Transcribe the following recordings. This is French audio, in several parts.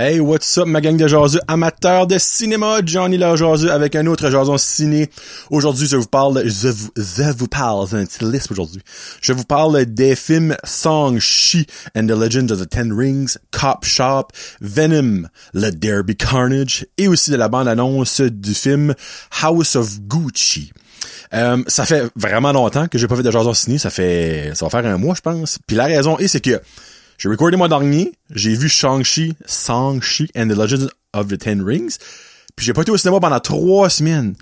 Hey, what's up, ma gang de jaseux amateurs de cinéma, Johnny la jaseux avec un autre jason ciné. Aujourd'hui, je vous parle, je vous, je vous parle, c'est un petit liste aujourd'hui. Je vous parle des films Song Shi and the Legend of the Ten Rings, Cop Shop, Venom, Let There Be Carnage, et aussi de la bande-annonce du film House of Gucci. Euh, ça fait vraiment longtemps que j'ai pas fait de jason ciné, ça fait, ça va faire un mois, je pense. Puis la raison est, c'est que j'ai recordé moi dernier, j'ai vu Shang-Chi, Shang-Chi and the Legend of the Ten Rings, puis j'ai pas été au cinéma pendant trois semaines.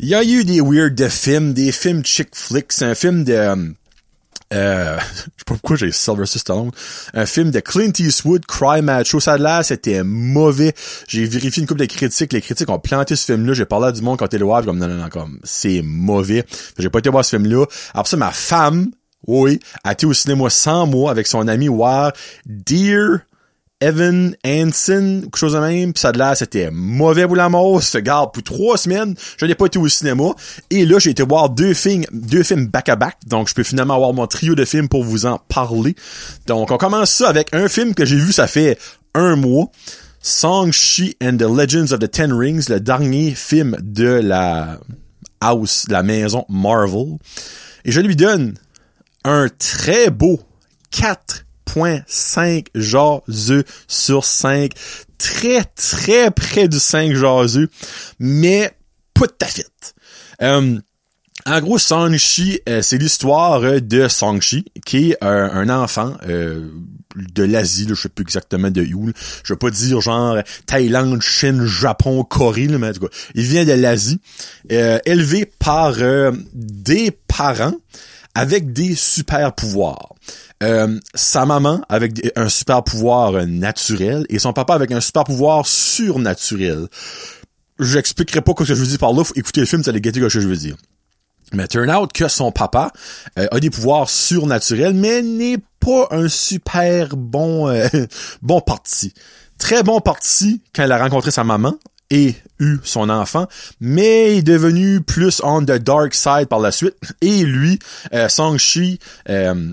Il y a eu des weird de films, des films chick flicks, un film de... Euh, euh, je sais pas pourquoi j'ai Sylvester Stallone. Un film de Clint Eastwood, Cry Macho. Ça là, c'était mauvais. J'ai vérifié une couple de critiques. Les critiques ont planté ce film-là. J'ai parlé à du monde quand t'es le voir, comme non, non, non, comme c'est mauvais. J'ai pas été voir ce film-là. Après ça, ma femme, oui, a été au cinéma sans moi avec son ami voir Dear Evan Hansen, quelque chose de même, pis ça de là, c'était mauvais pour la garde pour trois semaines, je n'ai pas été au cinéma, et là, j'ai été voir deux films, deux films back-à-back, donc je peux finalement avoir mon trio de films pour vous en parler. Donc, on commence ça avec un film que j'ai vu, ça fait un mois, Song-Chi and the Legends of the Ten Rings, le dernier film de la house, de la maison Marvel, et je lui donne un très beau 4.5 jaseux sur 5. Très, très près du 5 jaseux, mais pas de ta Euh, en gros, Song-Chi, euh, c'est l'histoire de Song-Chi, qui est un enfant euh, de l'Asie, je sais plus exactement de où. Je veux pas dire genre Thaïlande, Chine, Japon, Corée, mais en tout cas, il vient de l'Asie, euh, élevé par des parents avec des super pouvoirs. Euh, sa maman avec un super pouvoir euh, naturel et son papa avec un super pouvoir surnaturel. J'expliquerai pas ce que je veux dire par là, faut écouter le film, ça allez guetter ce que je veux dire. Mais turn out que son papa euh, a des pouvoirs surnaturels, mais n'est pas un super bon bon parti. Très bon parti quand elle a rencontré sa maman et eu son enfant, mais est devenu plus on the dark side par la suite. Et lui, euh, Song-Chi, euh,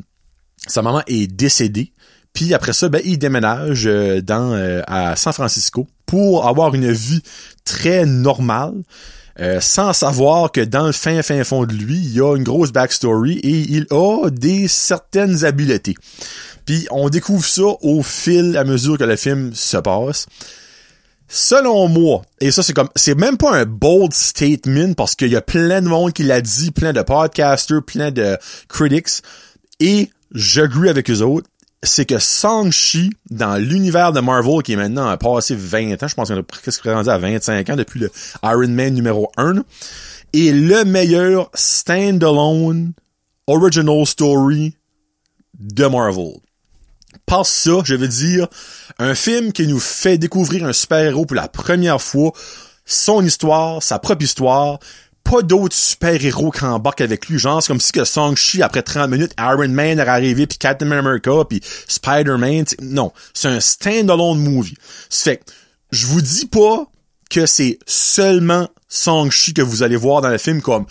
sa maman est décédée. Puis après ça, ben, il déménage euh, dans à San Francisco pour avoir une vie très normale. sans savoir que dans le fin fin fond de lui, il y a une grosse backstory et il a des certaines habiletés. Puis on découvre ça au fil à mesure que le film se passe. Selon moi, et ça c'est comme, c'est même pas un bold statement parce qu'il y a plein de monde qui l'a dit, plein de podcasters, plein de critics, et j'agree avec eux autres, c'est que Shang-Chi, dans l'univers de Marvel, qui est maintenant passé 20 ans, je pense qu'on a presque rendu à 25 ans depuis le Iron Man numéro 1, est le meilleur standalone original story de Marvel. Par ça, je veux dire, un film qui nous fait découvrir un super-héros pour la première fois, son histoire, sa propre histoire, pas d'autres super-héros qui embarquent avec lui, genre c'est comme si que Song-Chi, après 30 minutes, Iron Man est arrivé, puis Captain America, puis Spider-Man, non, c'est un stand-alone movie. Ça fait je vous dis pas que c'est seulement Song-Chi que vous allez voir dans le film comme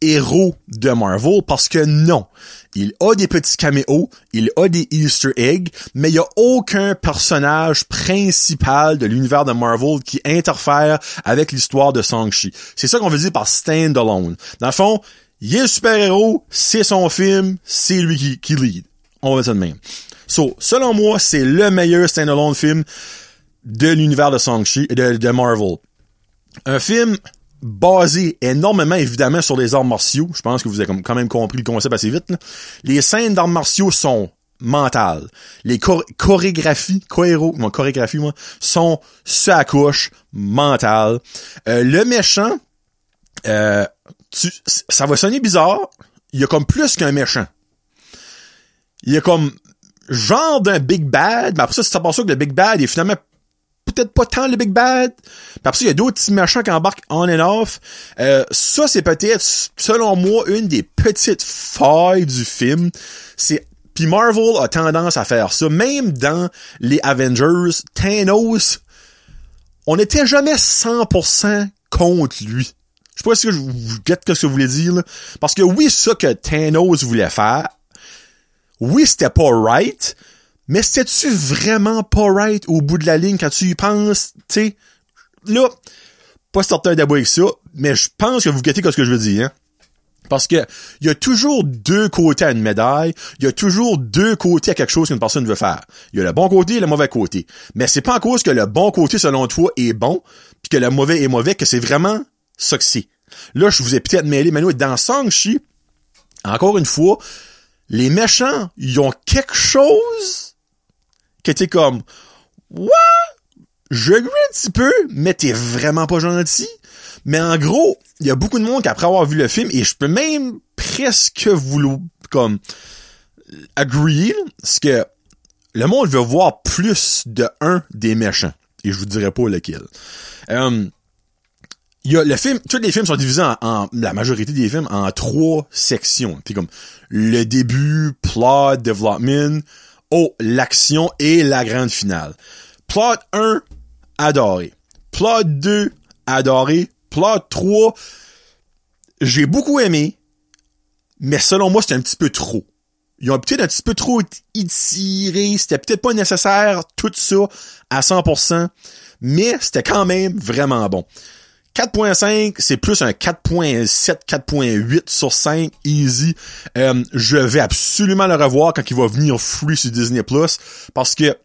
héros de Marvel, parce que non. Il a des petits caméos, il a des Easter eggs, mais il n'y a aucun personnage principal de l'univers de Marvel qui interfère avec l'histoire de Shang-Chi. C'est ça qu'on veut dire par stand-alone. Dans le fond, il est super-héros, c'est son film, c'est lui qui, qui lead. On va dire de même. So, selon moi, c'est le meilleur stand-alone film de l'univers de Shang-Chi, de, de Marvel. Un film basé énormément évidemment sur les arts martiaux. Je pense que vous avez quand même compris le concept assez vite. Les scènes d'arts martiaux sont mentales. Les chorégraphies, choréro, mon chorégraphie moi, sont sa couche mentale. Euh, le méchant, euh, ça va sonner bizarre. Il y a comme plus qu'un méchant. Il y a comme genre d'un big bad, mais après ça, c'est pas ça que le big bad est finalement peut-être pas tant le Big Bad. Puis après il y a d'autres petits machins qui embarquent on and off. Euh, ça, c'est peut-être, selon moi, une des petites failles du film. C'est puis Marvel a tendance à faire ça. Même dans les Avengers, Thanos, on n'était jamais 100% contre lui. Je sais pas si je vous guette ce que vous voulez dire. Parce que oui, ça que Thanos voulait faire, oui, c'était pas right, Mais c'était-tu vraiment pas right au bout de la ligne quand tu y penses, tu? Là, pas sortir d'abord avec ça, mais je pense que vous guettez ce que je veux dire, hein? Parce que il y a toujours deux côtés à une médaille, il y a toujours deux côtés à quelque chose qu'une personne veut faire. Il y a le bon côté et le mauvais côté. Mais c'est pas en cause que le bon côté selon toi est bon, puis que le mauvais est mauvais que c'est vraiment ça que c'est. Là, je vous ai peut-être mêlé, mais nous, dans Sangchi, encore une fois, les méchants, ils ont quelque chose qui était comme, ouais, je un petit peu, mais t'es vraiment pas gentil. Mais en gros, il y a beaucoup de monde qui après avoir vu le film, et je peux même presque vous comme agree, c'est que le monde veut voir plus de un des méchants. Et je vous dirai pas lequel. Euh, y a le film, tous les films sont divisés en, la majorité des films en trois sections. C'est comme le début, plot, development, oh, l'action et la grande finale. Plot 1, adoré. Plot 2, adoré. Plot 3, j'ai beaucoup aimé, mais selon moi, c'était un petit peu trop. Ils ont peut-être un petit peu trop étiré, c'était peut-être pas nécessaire, tout ça, à 100%, mais c'était quand même vraiment bon. 4.5, c'est plus un 4.7, 4.8 sur 5, easy. Euh, je vais absolument le revoir quand il va venir free sur Disney parce que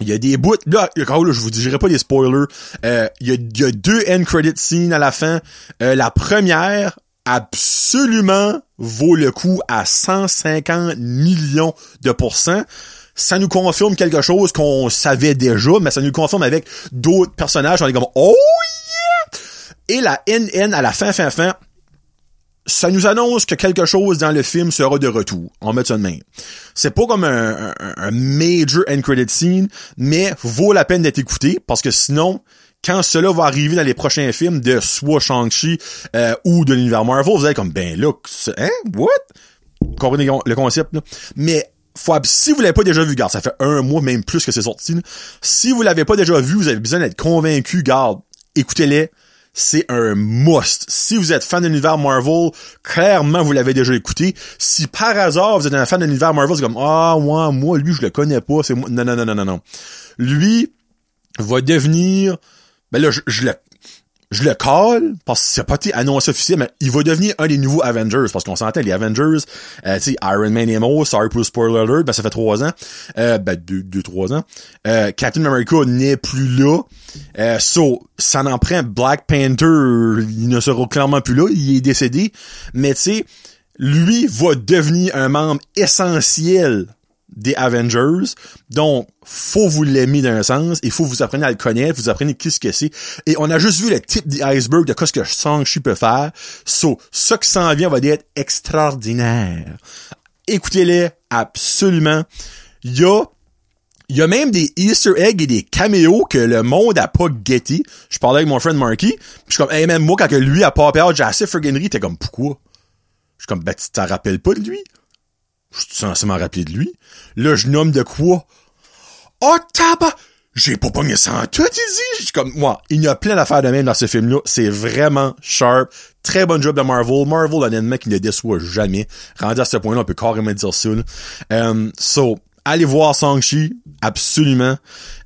il y a des bouts, là, là je vous dirai pas des spoilers, euh, il, y a, deux end credit scenes à la fin. Euh, la première, absolument vaut le coup à 150 millions de pourcents. Ça nous confirme quelque chose qu'on savait déjà, mais ça nous confirme avec d'autres personnages. On est comme, oh! Et la NN à la fin, fin, fin, ça nous annonce que quelque chose dans le film sera de retour. On met ça de main. C'est pas comme un, major end credit scene, mais vaut la peine d'être écouté parce que sinon, quand cela va arriver dans les prochains films de soit Shang-Chi euh, ou de l'univers Marvel, vous allez comme ben là, hein, what? comprenez le concept. Mais faut, si vous l'avez pas déjà vu, garde, ça fait un mois même plus que c'est sorti. Si vous l'avez pas déjà vu, vous avez besoin d'être convaincu, garde, écoutez-les c'est un must. Si vous êtes fan de l'univers Marvel, clairement, vous l'avez déjà écouté. Si par hasard, vous êtes un fan de l'univers Marvel, c'est comme, ah, ouais, moi, lui, je le connais pas, c'est moi. Non, non, non, non, non, non. Lui va devenir, ben là, je, je le, je le colle parce que c'est pas été annoncé officiel, mais il va devenir un des nouveaux Avengers parce qu'on s'entend les Avengers, euh, tu sais Iron Man et Mo, sorry pour spoiler alert, ben ça fait trois ans, euh, ben deux, deux trois ans. Euh, Captain America n'est plus là, euh, so ça n'en Black Panther, il ne sera clairement plus là, il est décédé, mais tu sais lui va devenir un membre essentiel des Avengers. Donc, faut vous l'aimer d'un sens, il faut vous apprendre à le connaître, vous apprenez qu'est-ce que c'est. Et on a juste vu le type d'iceberg de ce que Shang-Chi peut faire. So, ce qui s'en vient va être extraordinaire. Écoutez-les, absolument. Il y a y a même des Easter eggs et des caméos que le monde a pas guetté. Je parlais avec mon friend Marky, je suis comme, hey, même moi, quand lui a pas peur, j'ai assez friganerie, t'es comme, pourquoi? Je suis comme, ben, tu t'en rappelles pas de lui? Je suis censé m'en rappeler de lui. Là, je nomme de quoi? Oh, tabac! J'ai pas pogné ça en tout, ici. Comme, moi, il y a plein d'affaires de même dans ce film-là. C'est vraiment sharp. Très bon job de Marvel. Marvel, honnêtement, qui ne déçoit jamais. Rendu à ce point-là, on peut carrément dire ça, Um, so, allez voir Shang-Chi. Absolument.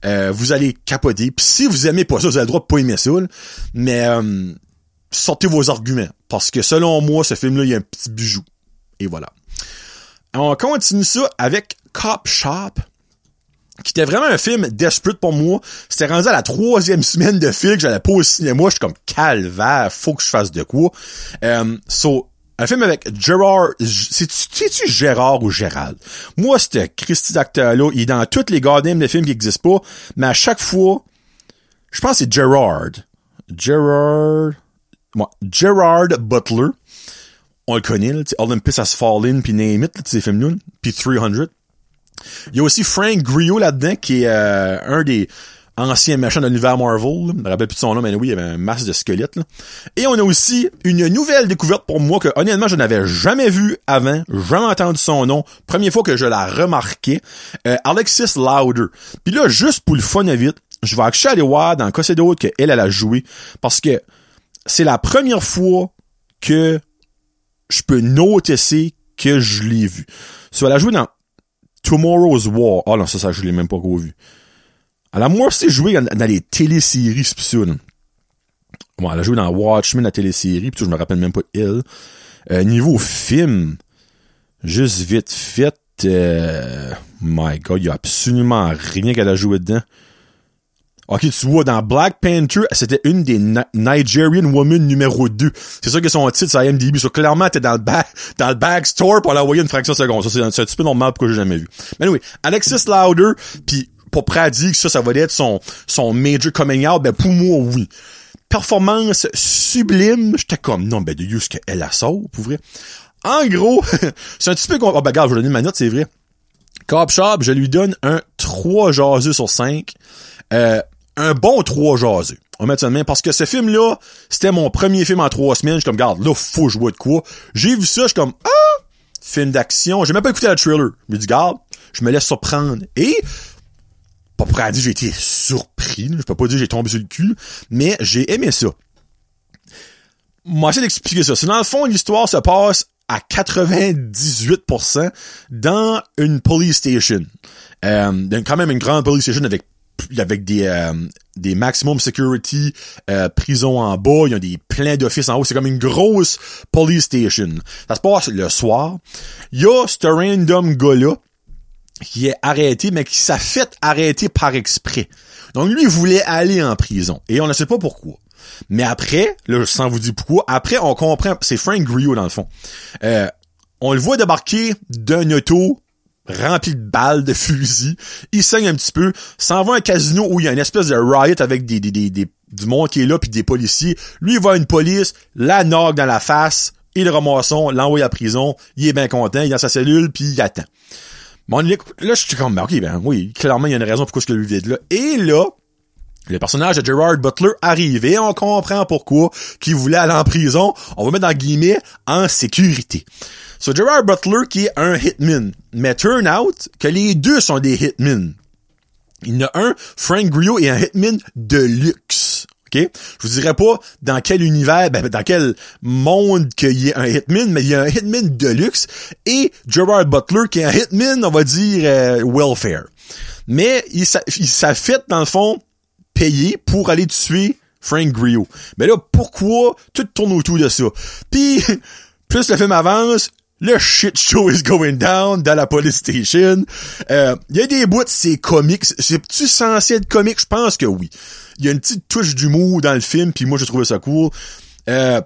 Euh, vous allez capoter. Puis si vous aimez pas ça, vous avez le droit de pas aimer ça, Mais, um, sortez vos arguments. Parce que selon moi, ce film-là, il y a un petit bijou. Et voilà. On continue ça avec Cop Shop, qui était vraiment un film desperate pour moi. C'était rendu à la troisième semaine de film que j'allais pas au cinéma. Je suis comme calvaire, faut que je fasse de quoi. Um, so, un film avec Gérard, c'est-tu Gérard ou Gérald? Moi, c'était Christy d'acteur-là. Il est dans toutes les gardiens de films qui existent pas, mais à chaque fois, je pense que c'est Gerard. Gerard, moi, Gerard Butler on le connaît, là, Olympus Has Fallen, puis Name It, ces films-là, puis 300. Il y a aussi Frank Grillo là-dedans, qui est euh, un des anciens méchants de l'univers Marvel. Je me rappelle plus de son nom, mais oui, il y avait un masse de squelettes. Là. Et on a aussi une nouvelle découverte pour moi que honnêtement je n'avais jamais vu avant, jamais entendu son nom. Première fois que je la remarquais. Euh, Alexis Louder. Puis là, juste pour le fun vite, je vais aller voir dans quoi d'autre qu'elle, elle a joué. Parce que c'est la première fois que je peux noter que je l'ai vu. So, elle a joué dans Tomorrow's War. Ah non, ça, ça, je l'ai même pas revu. Elle a moi aussi joué dans, les téléséries, là. Bon, elle a joué dans Watchmen, la télésérie, pis je me rappelle même pas elle. Euh, niveau film, juste vite fait, euh, my god, y a absolument rien qu'elle a joué dedans. Ok, tu vois, dans Black Panther, c'était une des Nigerian Women numéro 2. C'est ça que son titre sur IMDb. So, clairement, t'es dans le back, dans le backstore pour l'envoyer une fraction de seconde. Ça, c'est un, petit peu normal pourquoi j'ai jamais vu. Mais oui, Alexis Louder, puis pour Pradi, que ça, ça va être son, son major coming out, ben, pour moi, oui. Performance sublime, j'étais comme, non, ben, de ce qu'elle a pour vrai. En gros, c'est un petit peu, oh, ben, regarde, je vais donner ma note, c'est vrai. Cop Shop, je lui donne un 3 jaseux sur 5. Euh, un bon 3 jaseux. On va mettre ça de main parce que ce film-là, c'était mon premier film en trois semaines. Je suis comme, garde, là, faut jouer de quoi. J'ai vu ça, je suis comme, ah, film d'action. J'ai même pas écouté le trailer. Je me dis, garde, je me laisse surprendre. Et, pas pour dire j'ai été surpris. Je peux pas dire j'ai tombé sur le cul, mais j'ai aimé ça. Moi, j'essaie d'expliquer ça. C'est dans le fond, l'histoire se passe à 98% dans une police station. Euh, quand même une grande police station avec avec des euh, des maximum security euh, prisons en bas, il y a des pleins d'offices en haut, c'est comme une grosse police station. Ça se passe le soir. Il y a ce random gars-là qui est arrêté, mais qui s'est fait arrêter par exprès. Donc lui, il voulait aller en prison. Et on ne sait pas pourquoi. Mais après, là, sans vous dire pourquoi, après, on comprend, c'est Frank Grio dans le fond. Euh, on le voit débarquer d'un auto rempli de balles, de fusils. Il saigne un petit peu. S'en va à un casino où il y a une espèce de riot avec des, des, des, du monde qui est là puis des policiers. Lui, il voit une police, la nogue dans la face, il le ramasson, l'envoie à prison. Il est bien content, il est dans sa cellule puis il attend. Bon, là, je suis comme, ben, ok, ben oui, clairement, il y a une raison pourquoi que lui vide là. Et là, le personnage de Gerard Butler arrive et on comprend pourquoi qu'il voulait aller en prison. On va mettre dans guillemets en sécurité. So Gerard Butler qui est un hitman. Mais turn out que les deux sont des hitmen. Il y en a un, Frank Grillo, est un hitman de luxe. OK? Je vous dirais pas dans quel univers, ben, dans quel monde qu'il y ait un hitman, mais il y a un hitman de luxe et Gerard Butler qui est un hitman, on va dire, euh, welfare. Mais il fait, dans le fond, payer pour aller tuer Frank Grillo. Mais là, pourquoi tout tourne autour de ça? Puis, plus le film avance, le shit show is going down dans la police station. Il euh, y a des bouts, c'est comique. C'est-tu censé être comique? Je pense que oui. Il y a une petite touche d'humour dans le film, puis moi, j'ai trouvé ça cool. Euh,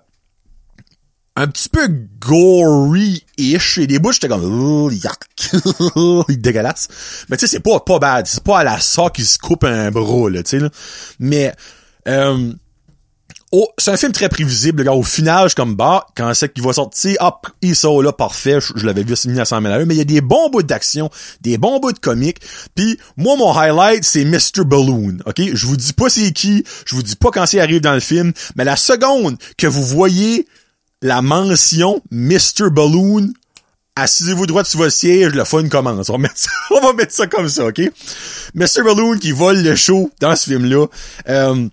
un petit peu gory-ish. Et des bouts, j'étais comme, oh, yuck. dégueulasse. Mais tu sais, c'est pas, pas bad. C'est pas à la ça qui se coupe un bras, là, tu sais, là. Mais, euh, Oh, c'est un film très prévisible, gars. Au final, je comme, bah, quand c'est qu'il va sortir, hop, il sort là, parfait. Je, l'avais vu à 100 000 mais il y a des bons bouts d'action, des bons bouts de comique. Puis, moi, mon highlight, c'est Mr. Balloon, ok? Je vous dis pas c'est qui, je vous dis pas quand c'est arrive dans le film, mais la seconde que vous voyez la mention Mr. Balloon, assisez-vous droit sur votre siège, le fun commence. On va mettre ça, on va mettre ça comme ça, ok? Mr. Balloon qui vole le show dans ce film-là. Euh,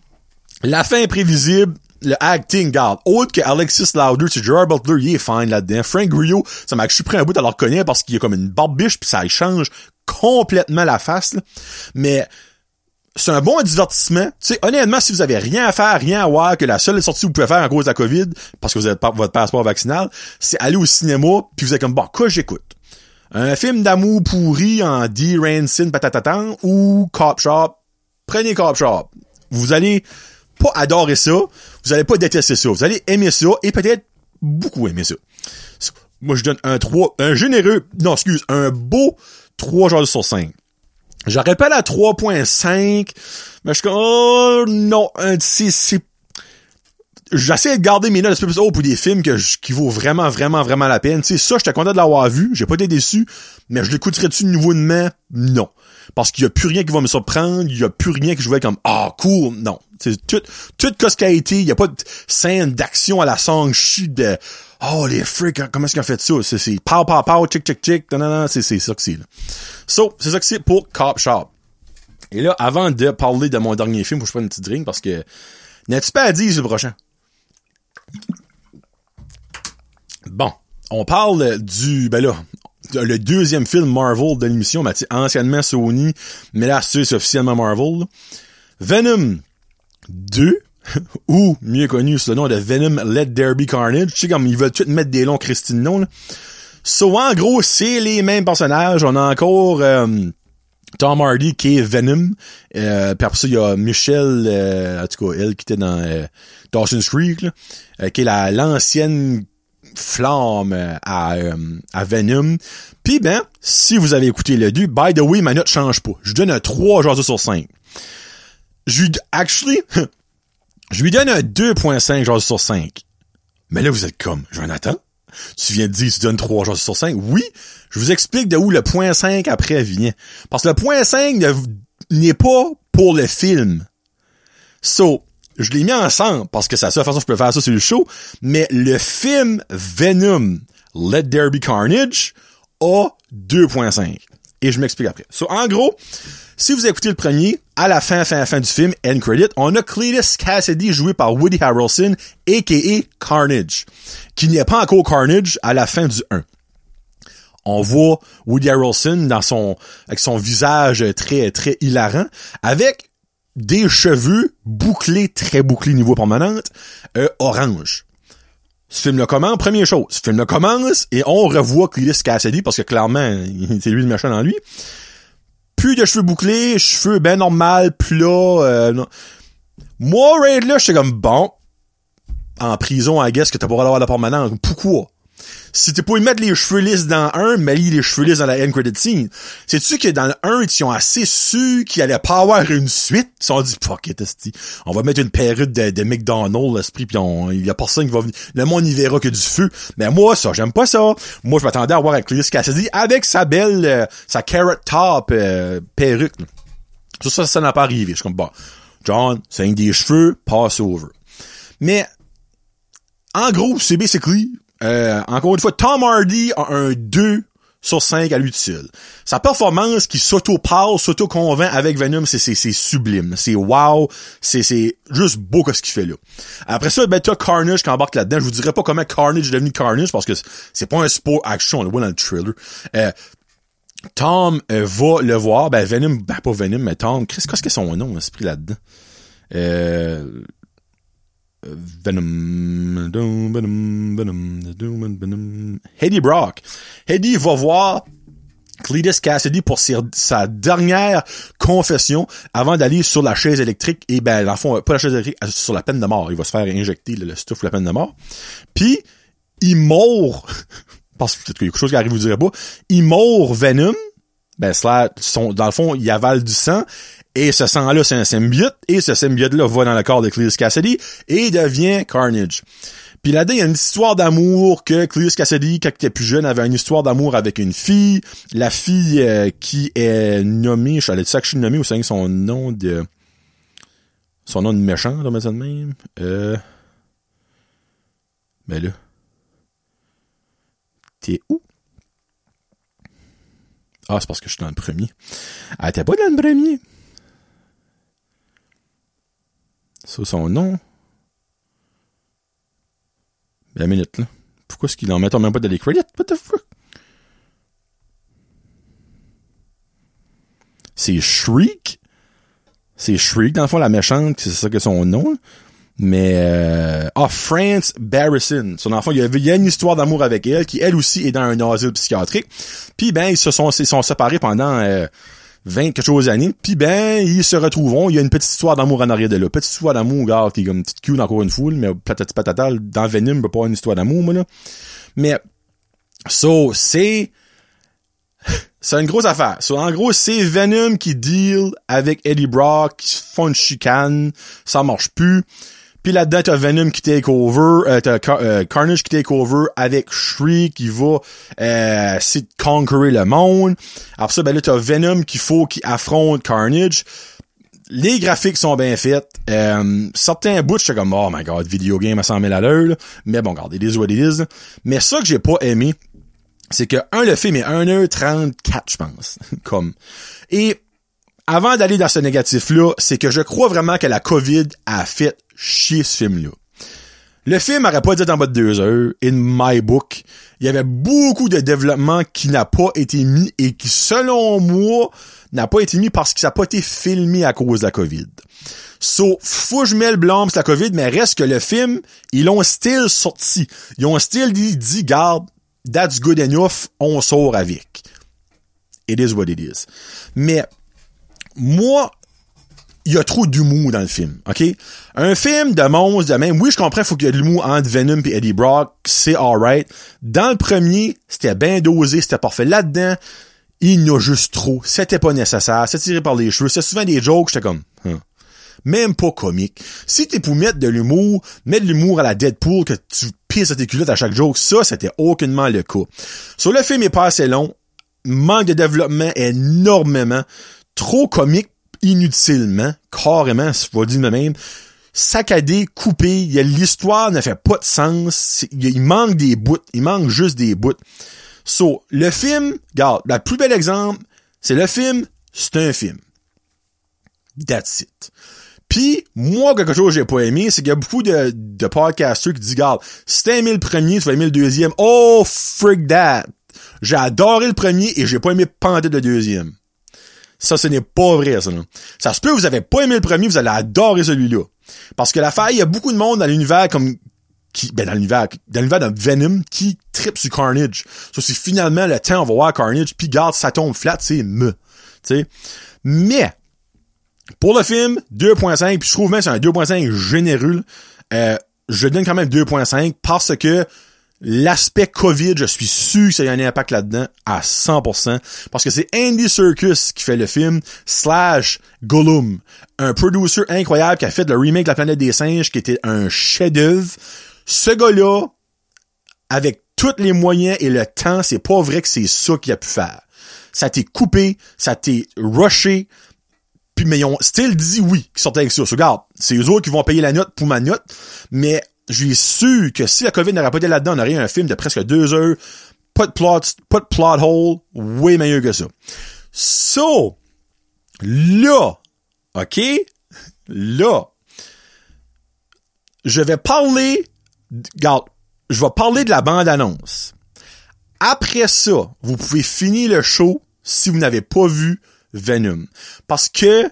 la fin est prévisible. Le acting, garde. Autre que Alexis Louder, c'est Gerard Butler, il est fine là-dedans. Frank Grillo, ça m'a, je suis pris un bout à le reconnaître parce qu'il a comme une barbiche puis ça change complètement la face, Mais, c'est un bon divertissement. Tu sais, honnêtement, si vous avez rien à faire, rien à voir, que la seule sortie que vous pouvez faire à cause de la COVID, parce que vous avez votre passeport vaccinal, c'est aller au cinéma, puis vous êtes comme, bon, quoi j'écoute? Un film d'amour pourri en D. Rancin, patatatan, ou Cop Shop. Prenez Cop Shop. Vous allez pas adorer ça, vous allez pas détester ça, vous allez aimer ça et peut-être beaucoup aimer ça. Moi, je donne un 3, un généreux, non, excuse, un beau 3 joueurs sur 5. J'aurais pas la 3.5, mais je suis comme, oh, non, c'est, c'est, j'essaie de garder mes notes un peu plus haut pour des films que qui vaut vraiment, vraiment, vraiment la peine. Tu sais, ça, j'étais content de l'avoir vu, j'ai pas été déçu, mais je l'écouterais-tu de nouveau demain? Non. Parce qu'il y a plus rien qui va me surprendre, il y a plus rien que je vais comme, ah, cool, non. C'est tout, tout ce il y a pas de scène d'action à la song de, oh, les freaks, comment est-ce qu'ils ont fait ça? C'est, c'est, pow, pow, pow, chick, chick, chick, non, non, c'est, c'est ça que c'est. So, c'est ça que c'est pour Cop Shop. Et là, avant de parler de mon dernier film, faut que je prenne une petite drink parce que, n'as-tu pas à dire le prochain? Bon. On parle du, ben là, le deuxième film Marvel de l'émission, ben, anciennement Sony, mais là, c'est officiellement Marvel. Venom 2, ou mieux connu sous le nom de Venom Let There Be Carnage. Tu sais, comme ils veulent tout mettre des longs Christine noms, là. So, en gros, c'est les mêmes personnages. On a encore euh, Tom Hardy qui est Venom. Euh, puis après ça, il y a Michelle, euh, en tout cas, elle qui était dans euh, Dawson's Creek, là, euh, qui est la l'ancienne flamme à, à Venom. Puis ben, si vous avez écouté le 2, by the way, ma note change pas. Je lui donne un 3 genre sur 5. Je lui, actually, je lui donne un 2.5 genre sur 5. Mais là, vous êtes comme, Jonathan? Tu viens de dire tu donnes 3 jours sur 5. Oui, je vous explique de où le point 5 après vient. Parce que le point 5 n'est pas pour le film. So, je l'ai mis ensemble parce que c'est la seule façon que je peux faire ça sur le show. Mais le film Venom, Let There Be Carnage, a 2.5. Et je m'explique après. So, en gros, si vous écoutez le premier, à la fin, fin, fin du film, end credit, on a Cletus Cassidy joué par Woody Harrelson, a.k.a. Carnage, qui n'est pas encore Carnage à la fin du 1. On voit Woody Harrelson dans son, avec son visage très, très hilarant, avec des cheveux bouclés, très bouclés niveau permanente, euh, orange. Ce film-là commence, première chose, ce film-là commence et on revoit Cletus Cassidy parce que clairement, c'est lui le méchant dans lui plus de cheveux bouclés, cheveux ben normal, plats. Euh, Moi, Raid là, j'étais comme bon. En prison, à guess que t'as pas avoir la permanente. Pourquoi? Si t'es pas y mettre les cheveux lisses dans un, mais les cheveux lisses dans la end credit scene. C'est-tu que dans le 1, ils ont assez su qu'il allait pas avoir une suite? Ils se sont dit, fuck it, on va mettre une perruque de, de McDonald's, l'esprit, pis il y a personne qui va venir. Le monde n'y verra que du feu. Mais moi, ça, j'aime pas ça. Moi, je m'attendais à voir avec Cletus Cassidy avec sa belle, euh, sa carrot top euh, perruque. Ça, ça, ça n'a pas arrivé. Je suis comme, bah, John, c'est un des cheveux, pass over. Mais, en gros, c'est basically euh, encore une fois, Tom Hardy a un 2 sur 5 à seul. Sa performance qui s'auto-parle, s'auto-convainc avec Venom, c'est, c'est, c'est sublime. C'est wow. C'est, c'est juste beau que ce qu'il fait là. Après ça, ben, t'as Carnage qui embarque là-dedans. Je vous dirais pas comment Carnage est devenu Carnage parce que c'est pas un sport action, on le voit dans le trailer. Euh, Tom euh, va le voir. Ben, Venom, ben, pas Venom, mais Tom. Qu'est-ce que son nom, esprit là-dedans? Euh, Venom, Venom, Venom, Venom, Eddie Brock. Eddie va voir Cletus Cassidy pour sa dernière confession avant d'aller sur la chaise électrique. Et ben dans le fond pas la chaise électrique sur la peine de mort. Il va se faire injecter le, stuff la peine de mort. Puis il mord parce que peut-être qu'il y a quelque chose qui arrive vous direz pas. Il mord Venom. Ben cela dans le fond il avale du sang et ce sang-là, c'est un symbiote, et ce symbiote-là va dans le corps de Cleus Cassidy et devient Carnage. Puis là-dedans, il y a une histoire d'amour que Cleus Cassidy, quand il était plus jeune, avait une histoire d'amour avec une fille. La fille euh, qui est nommée, je suis ça que je suis nommé ou c'est son nom de... Son nom de méchant, là, ça de même. Euh... Ben là. T'es où? Ah, c'est parce que je suis dans le premier. Ah, t'es pas dans le premier? Ça, son nom. La minute, là. Pourquoi est-ce qu'il en met? Même pas dans les credits? What the fuck? C'est Shriek. C'est Shriek, dans le fond, la méchante, c'est ça que son nom. Mais, euh, ah, France Barrison. Son enfant, il y, il y a une histoire d'amour avec elle, qui elle aussi est dans un asile psychiatrique. Puis ben, ils se sont, ils sont séparés pendant euh, 20 quelque chose d'années. Puis ben, ils se retrouveront. Il y a une petite histoire d'amour en arrière de là. Petite histoire d'amour, gars, qui est comme une petite cue encore une foule, mais patati patata, dans Venom, peut pas avoir une histoire d'amour, moi, là. Mais, so, c'est, c'est une grosse affaire. So, en gros, c'est Venom qui deal avec Eddie Brock, qui font une chicane, ça marche plus. Puis là-dedans, t'as Venom qui take over, euh, t'as euh, Carnage qui take over avec Shriek qui va euh, conquérir le monde. Après ça, ben là, t'as Venom qu'il faut qu'il affronte Carnage. Les graphiques sont bien faits. Euh, certains bouts, j'étais comme, oh my god, video game à 100 000 à l'heure. Mais bon, regardez, is what it is. Mais ça que j'ai pas aimé, c'est que, un, le film est 1h34, je pense. comme. Et avant d'aller dans ce négatif-là, c'est que je crois vraiment que la COVID a fait chier ce film-là. Le film aurait pas dû être en bas de deux heures, in my book. Il y avait beaucoup de développement qui n'a pas été mis et qui, selon moi, n'a pas été mis parce que ça n'a pas été filmé à cause de la COVID. So, faut que je mets le blâme sur la COVID, mais reste que le film, ils l'ont still sorti. Ils ont still dit, dit, garde, that's good enough, on sort avec. It is what it is. Mais, moi, il y a trop d'humour dans le film, ok? Un film de monstre de même, oui, je comprends, faut qu'il y ait de l'humour entre Venom et Eddie Brock, c'est alright. Dans le premier, c'était bien dosé, c'était parfait. Là-dedans, il y en a juste trop. C'était pas nécessaire, c'est tiré par les cheveux. C'est souvent des jokes, j'étais comme, hein. Même pas comique. Si t'es pour mettre de l'humour, mettre de l'humour à la Deadpool, que tu pisses à tes culottes à chaque joke, ça, c'était aucunement le cas. Sur le film est pas assez long, manque de développement énormément, trop comique inutilement, carrément, si je dire de même, saccadé, coupé, l'histoire ne fait pas de sens, il manque des bouts, il manque juste des bouts. So, le film, regarde, le plus bel exemple, c'est le film, c'est un film. That's it. Puis, moi, quelque chose que j'ai pas aimé, c'est qu'il y a beaucoup de, de podcasters qui disent, regarde, si t'as aimé le premier, tu vas aimer le deuxième. Oh, freak that! J'ai adoré le premier et j'ai pas aimé Pandit le deuxième. Ça, ce n'est pas vrai, ça. Ça se peut, vous avez pas aimé le premier, vous allez adorer celui-là. Parce que l'affaire, il y a beaucoup de monde dans l'univers comme qui, ben dans l'univers, dans l'univers de Venom qui tripe sur Carnage. Ça, c'est finalement le temps, on va voir Carnage, puis garde, ça tombe flat, c'est me. Tu sais. Mais, pour le film, 2.5, puis je trouve même c'est un 2.5 généreux. Euh, je donne quand même 2.5 parce que L'aspect COVID, je suis sûr que ça y a un impact là-dedans à 100%, parce que c'est Andy Serkis qui fait le film, slash Gollum, un producer incroyable qui a fait le remake de La Planète des Singes, qui était un chef-d'œuvre. Ce gars-là, avec tous les moyens et le temps, c'est pas vrai que c'est ça qu'il a pu faire. Ça t'est coupé, ça t'est rushé, puis mais ils ont still dit oui qui sortaient avec ça. regarde, c'est eux autres qui vont payer la note pour ma note, mais je suis sûr que si la COVID n'aurait pas été là-dedans, on aurait eu un film de presque deux heures, pas de plot, pas de plot hole, way meilleur que ça. So, là, ok, là, je vais parler, regarde, je vais parler de la bande-annonce. Après ça, vous pouvez finir le show si vous n'avez pas vu Venom. Parce que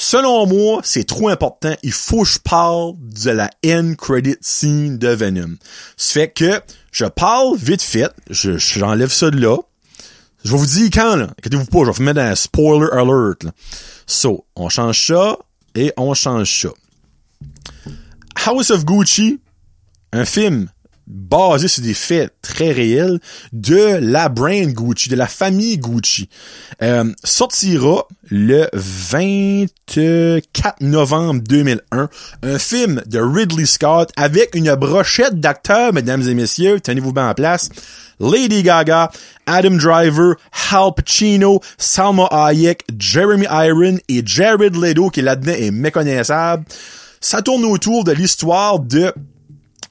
selon moi, c'est trop important. Il faut que je parle de la end credit scene de Venom. Ça fait que je parle vite fait. Je, j'enlève ça de là. Je vais vous dire quand, là. Inquiétez-vous pas, je vais vous mettre un spoiler alert, là. So, on change ça et on change ça. House of Gucci, un film basé sur des faits très réels de la brand Gucci, de la famille Gucci. Euh, sortira le 24 novembre 2001, un film de Ridley Scott avec une brochette d'acteurs, mesdames et messieurs, tenez-vous bien en place. Lady Gaga, Adam Driver, Hal Pacino, Salma Hayek, Jeremy Iron et Jared Leto qui là-dedans est méconnaissable. Ça tourne autour de l'histoire de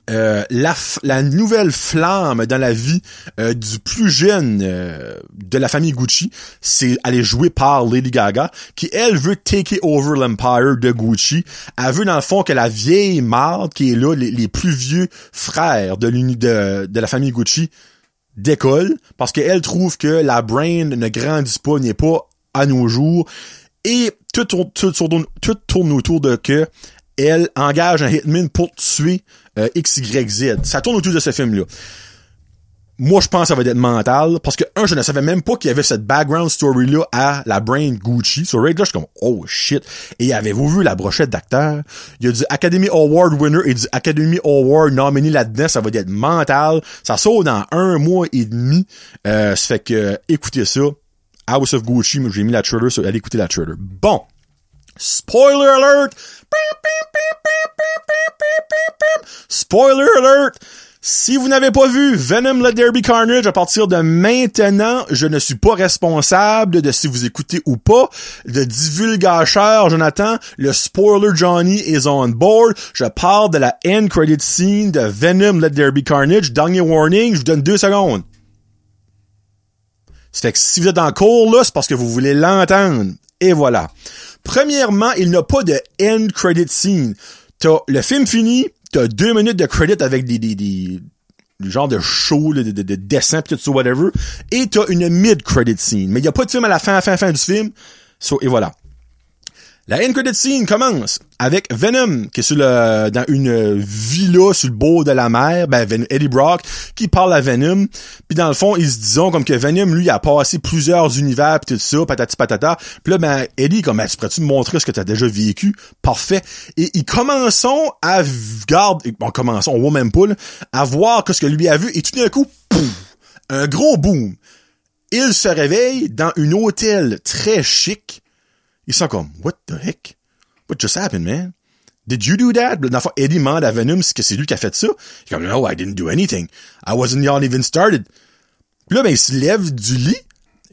euh, la, nouvelle flamme dans la vie euh, du plus jeune euh, de la famille Gucci, c'est elle est jouée par Lady Gaga, qui elle veut take over l'empire de Gucci. Elle veut dans le fond que la vieille marde qui est là, les, plus vieux frères de, de, de la famille Gucci décolle parce qu'elle trouve que la brain ne grandit pas, n'est pas à nos jours. Et tout, tout, tout, tout tourne autour de que elle engage un hitman pour tuer euh. Ça tourne autour de ce film-là. Moi, je pense que ça va être mental, parce que, un, je ne savais même pas qu'il y avait cette background story-là à la brain Gucci. Sur Ray, là, je suis comme, oh shit. Et avez-vous vu la brochette d'acteurs? Il y a du Academy Award winner et du Academy Award nominé là-dedans. Ça va être mental. Ça sort dans un mois et demi. Euh, ça fait que, écoutez ça. House of Gucci, j'ai mis la trailer, allez écouter la trailer. Bon. Spoiler alert! Spoiler alert! Si vous n'avez pas vu Venom Let There Be Carnage à partir de maintenant, je ne suis pas responsable de si vous écoutez ou pas. Le divulgateur Jonathan, le spoiler Johnny is on board. Je parle de la end credit scene de Venom Let There Be Carnage. Dernier warning, je vous donne deux secondes. C'est que si vous êtes en cours là, c'est parce que vous voulez l'entendre. Et voilà. Premièrement, il n'a pas de end credit scene. T'as le film fini, t'as deux minutes de credit avec des, des, des, genre de show, de, de, de dessin, tout ça, whatever. Et t'as une mid-credit scene. Mais il y a pas de film à la fin, la fin, la fin du film. So, et voilà. La end credit scene commence avec Venom qui est sur le dans une villa sur le bord de la mer, ben Eddie Brock qui parle à Venom, puis dans le fond ils se disent comme que Venom lui a passé plusieurs univers pis tout ça, patati patata. Puis là ben Eddie comme ben, tu pourrais-tu me montrer ce que tu as déjà vécu? Parfait. Et ils commencent à garde bon commençons, on voit même pas à voir que ce que lui a vu et tout d'un coup un gros boom. Il se réveille dans un hôtel très chic ils sont comme, what the heck? What just happened, man? Did you do that? Dans Eddie demande à Venom si c'est lui qui a fait ça. Il est comme, no, I didn't do anything. I wasn't even started. Puis là, ben, il se lève du lit,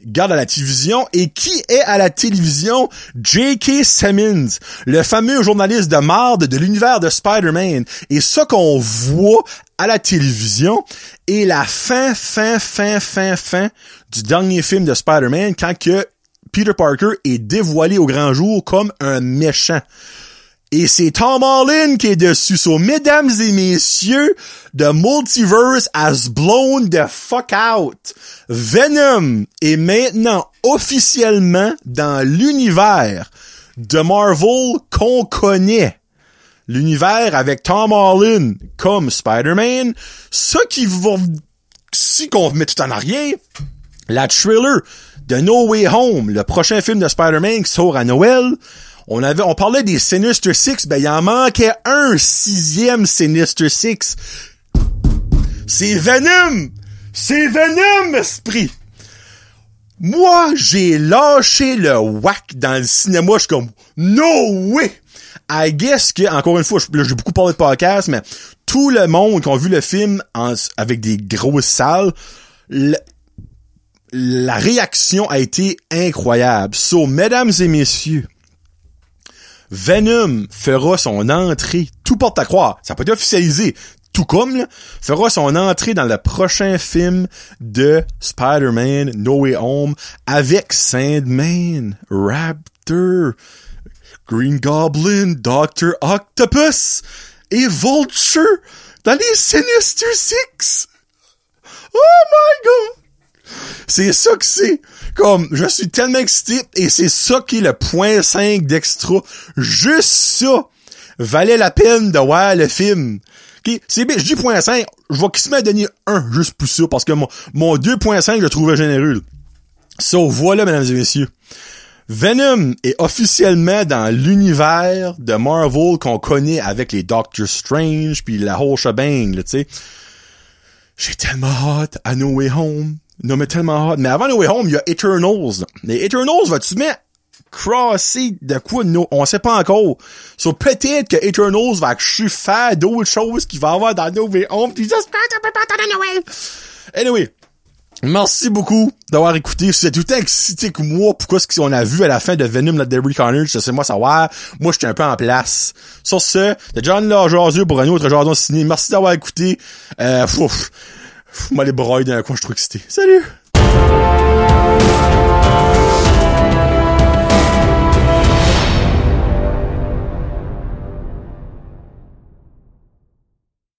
garde à la télévision, et qui est à la télévision? J.K. Simmons, le fameux journaliste de marde de l'univers de Spider-Man. Et ça qu'on voit à la télévision est la fin, fin, fin, fin, fin du dernier film de Spider-Man quand que Peter Parker est dévoilé au grand jour comme un méchant. Et c'est Tom Holland qui est dessus. Mesdames et messieurs, the multiverse has blown the fuck out. Venom est maintenant officiellement dans l'univers de Marvel qu'on connaît. L'univers avec Tom Holland comme Spider-Man. Ce qui va, si qu'on met tout en arrière, la thriller de No Way Home, le prochain film de Spider-Man qui sort à Noël, on avait, on parlait des Sinister Six, ben il en manquait un sixième Sinister Six. C'est Venom! C'est Venom, esprit! Moi, j'ai lâché le whack dans le cinéma, je suis comme, no way! I guess que, encore une fois, j'ai beaucoup parlé de podcast, mais tout le monde qui a vu le film avec des grosses salles, la réaction a été incroyable. So, mesdames et messieurs, Venom fera son entrée, tout porte à croire, ça peut être officialisé, tout comme, fera son entrée dans le prochain film de Spider-Man No Way Home avec Sandman, Raptor, Green Goblin, Doctor Octopus et Vulture dans les Sinister Six. Oh my god! C'est ça que c'est. Comme, je suis tellement excité et c'est ça qui est le point 5 d'extra. Juste ça valait la peine de voir le film. Okay? C'est bien, je dis point 5, je vais se donner un juste pour ça parce que mon, mon 2.5 je trouvais généreux. So, voilà, mesdames et messieurs. Venom est officiellement dans l'univers de Marvel qu'on connaît avec les Doctor Strange puis la whole shebang, tu sais. J'ai tellement hâte à No Way Home. Non, mais tellement hot. Mais avant No Way Home, il y a Eternals. Mais Eternals, va-tu mettre crosser de quoi? No, on sait pas encore. So, peut-être que Eternals va que faire d'autres choses qu'il va avoir dans No Way Home. Puis j'espère. Anyway. Merci beaucoup d'avoir écouté. Si vous êtes tout excité que moi, pourquoi ce qu'on a vu à la fin de Venom, la Debris Carnage, c'est moi savoir. Moi, j'étais un peu en place. Sur ce, de John Lajazeux pour un autre Jason ciné. Merci d'avoir écouté. Euh, moi, les broyer d'un coin, je. Salut!